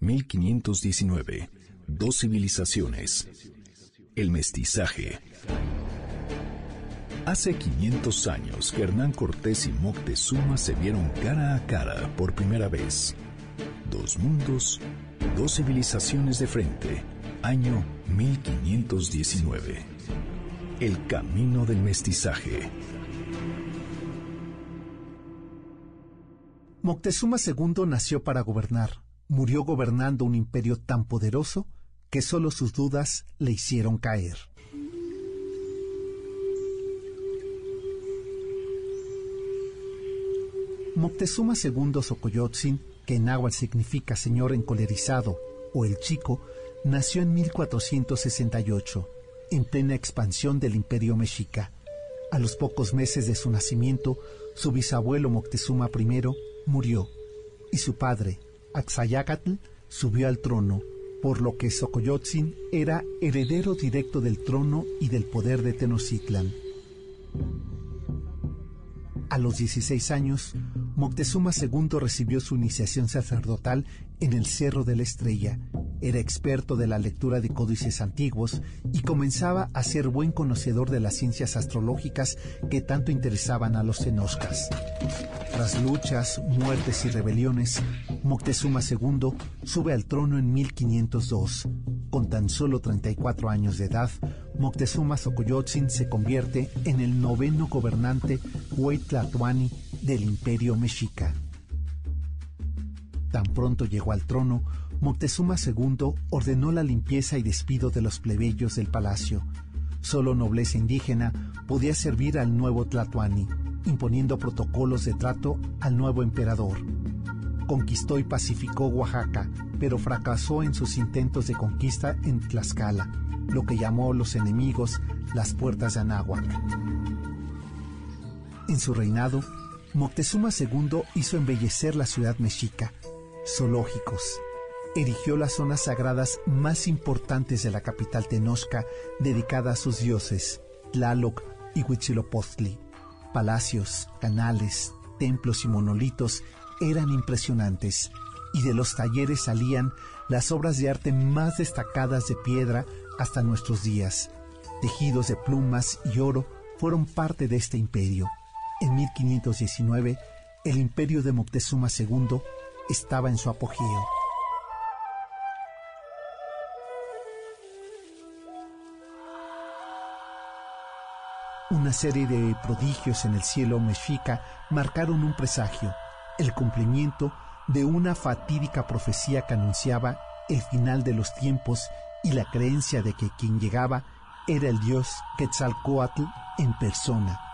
1519. Dos civilizaciones. El mestizaje. Hace 500 años que Hernán Cortés y Moctezuma se vieron cara a cara por primera vez. Dos mundos, dos civilizaciones de frente. Año 1519. El camino del mestizaje. Moctezuma II nació para gobernar. Murió gobernando un imperio tan poderoso que solo sus dudas le hicieron caer. Moctezuma II Xocoyotzin, que en náhuatl significa señor encolerizado o el chico, nació en 1468, en plena expansión del imperio mexica. A los pocos meses de su nacimiento, su bisabuelo Moctezuma I murió y su padre, Axayacatl, subió al trono, por lo que Xocoyotzin era heredero directo del trono y del poder de Tenochtitlan. A los 16 años, Moctezuma II recibió su iniciación sacerdotal en el Cerro de la Estrella. Era experto de la lectura de códices antiguos y comenzaba a ser buen conocedor de las ciencias astrológicas que tanto interesaban a los cenoscas. Tras luchas, muertes y rebeliones, Moctezuma II sube al trono en 1502. Con tan solo 34 años de edad, Moctezuma Xocoyotzin se convierte en el noveno gobernante Huaytlatuani del imperio mexica. Tan pronto llegó al trono, Moctezuma II ordenó la limpieza y despido de los plebeyos del palacio. Solo nobleza indígena podía servir al nuevo Tlatuani, imponiendo protocolos de trato al nuevo emperador. Conquistó y pacificó Oaxaca, pero fracasó en sus intentos de conquista en Tlaxcala lo que llamó los enemigos las puertas de Anáhuac. En su reinado, Moctezuma II hizo embellecer la ciudad mexica, zoológicos, erigió las zonas sagradas más importantes de la capital tenosca dedicada a sus dioses, Tlaloc y Huitzilopochtli. Palacios, canales, templos y monolitos eran impresionantes y de los talleres salían las obras de arte más destacadas de piedra hasta nuestros días. Tejidos de plumas y oro fueron parte de este imperio. En 1519, el imperio de Moctezuma II estaba en su apogeo. Una serie de prodigios en el cielo mexica marcaron un presagio, el cumplimiento de una fatídica profecía que anunciaba el final de los tiempos y la creencia de que quien llegaba era el dios Quetzalcoatl en persona.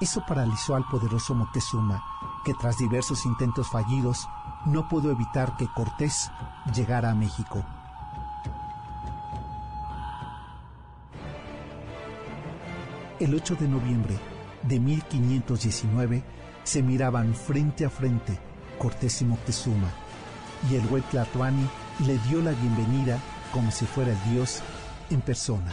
Eso paralizó al poderoso Moctezuma, que tras diversos intentos fallidos no pudo evitar que Cortés llegara a México. El 8 de noviembre de 1519 se miraban frente a frente Cortés y Moctezuma, y el Tlatuani le dio la bienvenida como si fuera el Dios en persona.